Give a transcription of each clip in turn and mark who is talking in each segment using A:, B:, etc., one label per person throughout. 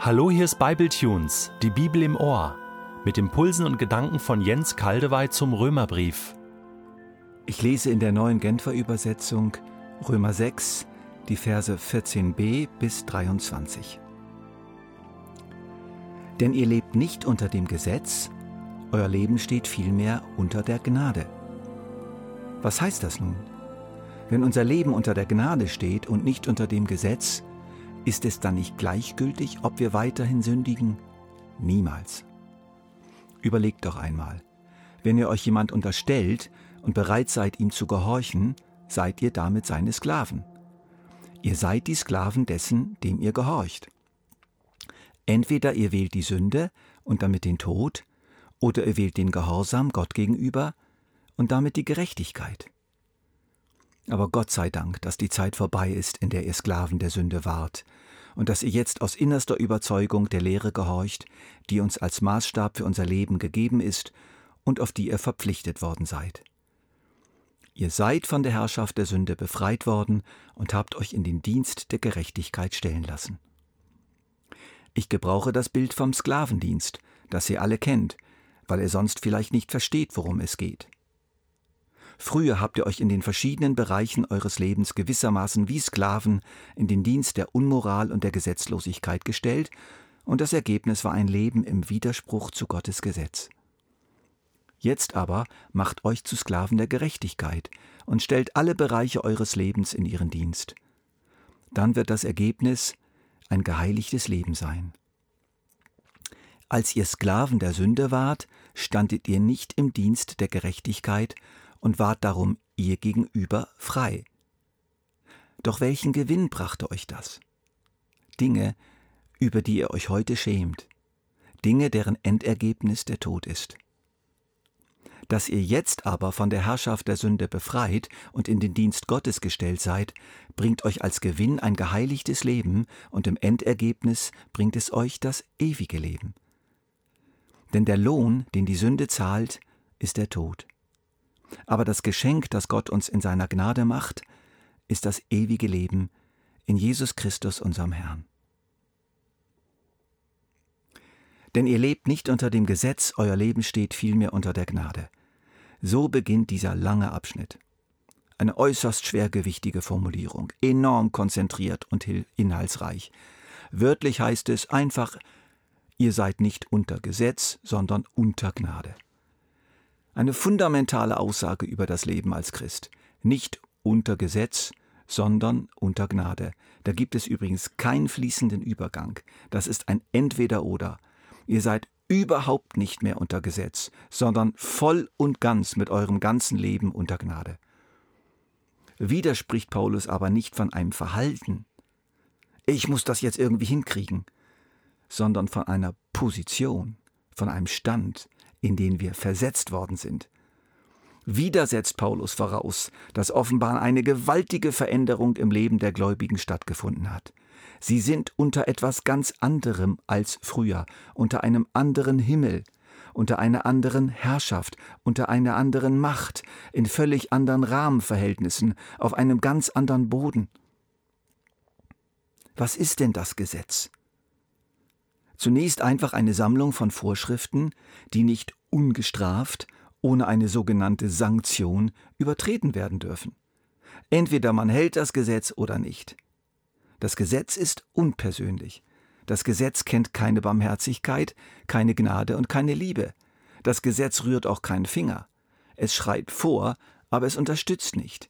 A: Hallo, hier ist Bibletunes, die Bibel im Ohr, mit Impulsen und Gedanken von Jens Kaldewey zum Römerbrief.
B: Ich lese in der neuen Genfer Übersetzung Römer 6, die Verse 14b bis 23. Denn ihr lebt nicht unter dem Gesetz, euer Leben steht vielmehr unter der Gnade. Was heißt das nun? Wenn unser Leben unter der Gnade steht und nicht unter dem Gesetz, ist es dann nicht gleichgültig, ob wir weiterhin sündigen? Niemals. Überlegt doch einmal, wenn ihr euch jemand unterstellt und bereit seid, ihm zu gehorchen, seid ihr damit seine Sklaven. Ihr seid die Sklaven dessen, dem ihr gehorcht. Entweder ihr wählt die Sünde und damit den Tod, oder ihr wählt den Gehorsam Gott gegenüber und damit die Gerechtigkeit. Aber Gott sei Dank, dass die Zeit vorbei ist, in der ihr Sklaven der Sünde wart, und dass ihr jetzt aus innerster Überzeugung der Lehre gehorcht, die uns als Maßstab für unser Leben gegeben ist und auf die ihr verpflichtet worden seid. Ihr seid von der Herrschaft der Sünde befreit worden und habt euch in den Dienst der Gerechtigkeit stellen lassen. Ich gebrauche das Bild vom Sklavendienst, das ihr alle kennt, weil ihr sonst vielleicht nicht versteht, worum es geht. Früher habt ihr euch in den verschiedenen Bereichen eures Lebens gewissermaßen wie Sklaven in den Dienst der Unmoral und der Gesetzlosigkeit gestellt, und das Ergebnis war ein Leben im Widerspruch zu Gottes Gesetz. Jetzt aber macht euch zu Sklaven der Gerechtigkeit und stellt alle Bereiche eures Lebens in ihren Dienst. Dann wird das Ergebnis ein geheiligtes Leben sein. Als ihr Sklaven der Sünde wart, standet ihr nicht im Dienst der Gerechtigkeit, und wart darum ihr gegenüber frei. Doch welchen Gewinn brachte euch das? Dinge, über die ihr euch heute schämt, Dinge, deren Endergebnis der Tod ist. Dass ihr jetzt aber von der Herrschaft der Sünde befreit und in den Dienst Gottes gestellt seid, bringt euch als Gewinn ein geheiligtes Leben und im Endergebnis bringt es euch das ewige Leben. Denn der Lohn, den die Sünde zahlt, ist der Tod. Aber das Geschenk, das Gott uns in seiner Gnade macht, ist das ewige Leben in Jesus Christus, unserem Herrn. Denn ihr lebt nicht unter dem Gesetz, euer Leben steht vielmehr unter der Gnade. So beginnt dieser lange Abschnitt. Eine äußerst schwergewichtige Formulierung, enorm konzentriert und inhaltsreich. Wörtlich heißt es einfach, ihr seid nicht unter Gesetz, sondern unter Gnade. Eine fundamentale Aussage über das Leben als Christ. Nicht unter Gesetz, sondern unter Gnade. Da gibt es übrigens keinen fließenden Übergang. Das ist ein Entweder-Oder. Ihr seid überhaupt nicht mehr unter Gesetz, sondern voll und ganz mit eurem ganzen Leben unter Gnade. Wieder spricht Paulus aber nicht von einem Verhalten. Ich muss das jetzt irgendwie hinkriegen, sondern von einer Position, von einem Stand, in den wir versetzt worden sind. Wieder setzt Paulus voraus, dass offenbar eine gewaltige Veränderung im Leben der Gläubigen stattgefunden hat. Sie sind unter etwas ganz anderem als früher, unter einem anderen Himmel, unter einer anderen Herrschaft, unter einer anderen Macht, in völlig anderen Rahmenverhältnissen, auf einem ganz anderen Boden. Was ist denn das Gesetz? Zunächst einfach eine Sammlung von Vorschriften, die nicht ungestraft, ohne eine sogenannte Sanktion, übertreten werden dürfen. Entweder man hält das Gesetz oder nicht. Das Gesetz ist unpersönlich. Das Gesetz kennt keine Barmherzigkeit, keine Gnade und keine Liebe. Das Gesetz rührt auch keinen Finger. Es schreit vor, aber es unterstützt nicht.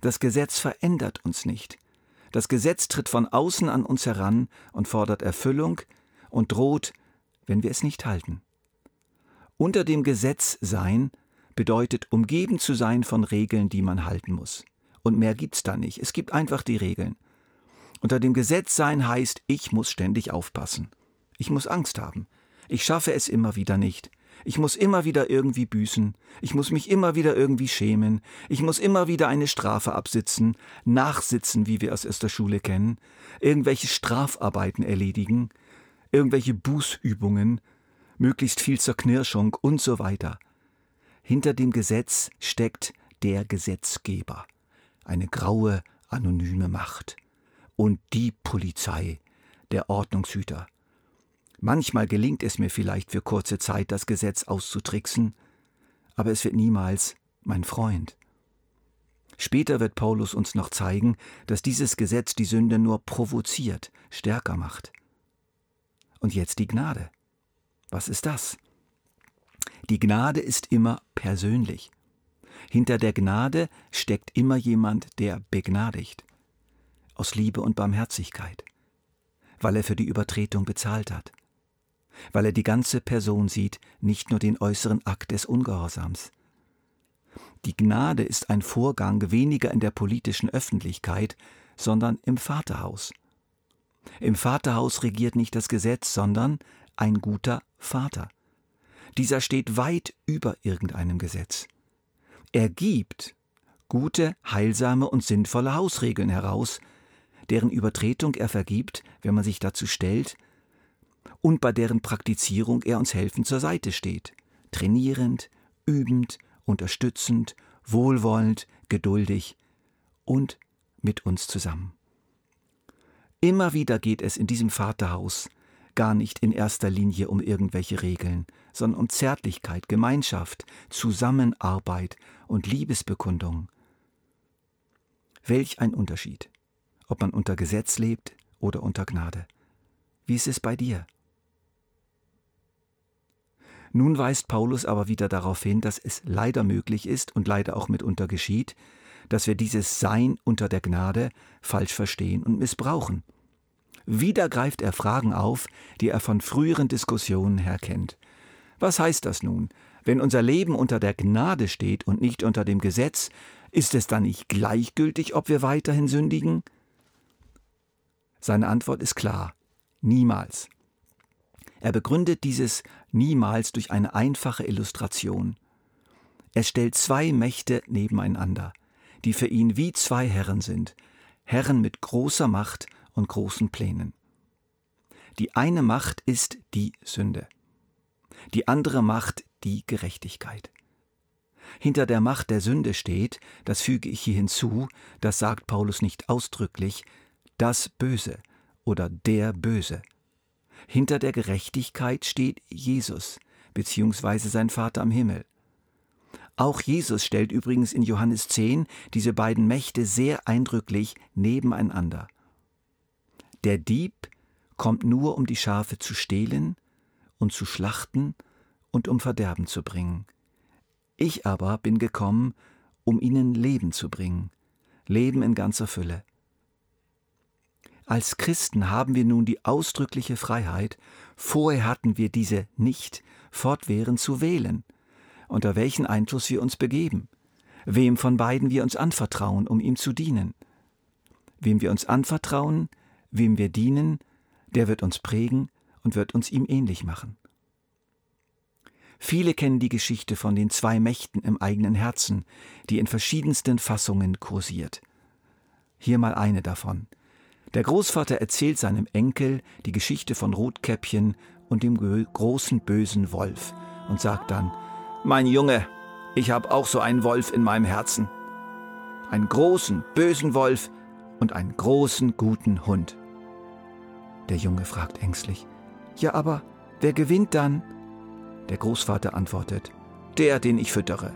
B: Das Gesetz verändert uns nicht. Das Gesetz tritt von außen an uns heran und fordert Erfüllung, und droht, wenn wir es nicht halten. Unter dem Gesetz sein bedeutet umgeben zu sein von Regeln, die man halten muss. Und mehr gibt's da nicht. Es gibt einfach die Regeln. Unter dem Gesetz sein heißt, ich muss ständig aufpassen. Ich muss Angst haben. Ich schaffe es immer wieder nicht. Ich muss immer wieder irgendwie büßen. Ich muss mich immer wieder irgendwie schämen. Ich muss immer wieder eine Strafe absitzen, nachsitzen, wie wir es aus der Schule kennen, irgendwelche Strafarbeiten erledigen, irgendwelche Bußübungen, möglichst viel Zerknirschung und so weiter. Hinter dem Gesetz steckt der Gesetzgeber, eine graue, anonyme Macht. Und die Polizei, der Ordnungshüter, Manchmal gelingt es mir vielleicht für kurze Zeit, das Gesetz auszutricksen, aber es wird niemals mein Freund. Später wird Paulus uns noch zeigen, dass dieses Gesetz die Sünde nur provoziert, stärker macht. Und jetzt die Gnade. Was ist das? Die Gnade ist immer persönlich. Hinter der Gnade steckt immer jemand, der begnadigt. Aus Liebe und Barmherzigkeit. Weil er für die Übertretung bezahlt hat weil er die ganze Person sieht, nicht nur den äußeren Akt des Ungehorsams. Die Gnade ist ein Vorgang weniger in der politischen Öffentlichkeit, sondern im Vaterhaus. Im Vaterhaus regiert nicht das Gesetz, sondern ein guter Vater. Dieser steht weit über irgendeinem Gesetz. Er gibt gute, heilsame und sinnvolle Hausregeln heraus, deren Übertretung er vergibt, wenn man sich dazu stellt, und bei deren Praktizierung er uns helfend zur Seite steht, trainierend, übend, unterstützend, wohlwollend, geduldig und mit uns zusammen. Immer wieder geht es in diesem Vaterhaus gar nicht in erster Linie um irgendwelche Regeln, sondern um Zärtlichkeit, Gemeinschaft, Zusammenarbeit und Liebesbekundung. Welch ein Unterschied, ob man unter Gesetz lebt oder unter Gnade. Wie ist es bei dir? Nun weist Paulus aber wieder darauf hin, dass es leider möglich ist und leider auch mitunter geschieht, dass wir dieses Sein unter der Gnade falsch verstehen und missbrauchen. Wieder greift er Fragen auf, die er von früheren Diskussionen her kennt. Was heißt das nun? Wenn unser Leben unter der Gnade steht und nicht unter dem Gesetz, ist es dann nicht gleichgültig, ob wir weiterhin sündigen? Seine Antwort ist klar. Niemals. Er begründet dieses niemals durch eine einfache Illustration. Er stellt zwei Mächte nebeneinander, die für ihn wie zwei Herren sind, Herren mit großer Macht und großen Plänen. Die eine Macht ist die Sünde, die andere Macht die Gerechtigkeit. Hinter der Macht der Sünde steht, das füge ich hier hinzu, das sagt Paulus nicht ausdrücklich, das Böse oder der Böse. Hinter der Gerechtigkeit steht Jesus beziehungsweise sein Vater am Himmel. Auch Jesus stellt übrigens in Johannes 10 diese beiden Mächte sehr eindrücklich nebeneinander. Der Dieb kommt nur, um die Schafe zu stehlen und zu schlachten und um Verderben zu bringen. Ich aber bin gekommen, um ihnen Leben zu bringen, Leben in ganzer Fülle. Als Christen haben wir nun die ausdrückliche Freiheit, vorher hatten wir diese nicht, fortwährend zu wählen, unter welchen Einfluss wir uns begeben, wem von beiden wir uns anvertrauen, um ihm zu dienen. Wem wir uns anvertrauen, wem wir dienen, der wird uns prägen und wird uns ihm ähnlich machen. Viele kennen die Geschichte von den zwei Mächten im eigenen Herzen, die in verschiedensten Fassungen kursiert. Hier mal eine davon – der Großvater erzählt seinem Enkel die Geschichte von Rotkäppchen und dem großen bösen Wolf und sagt dann, Mein Junge, ich habe auch so einen Wolf in meinem Herzen. Einen großen, bösen Wolf und einen großen, guten Hund. Der Junge fragt ängstlich, Ja, aber wer gewinnt dann? Der Großvater antwortet, Der, den ich füttere.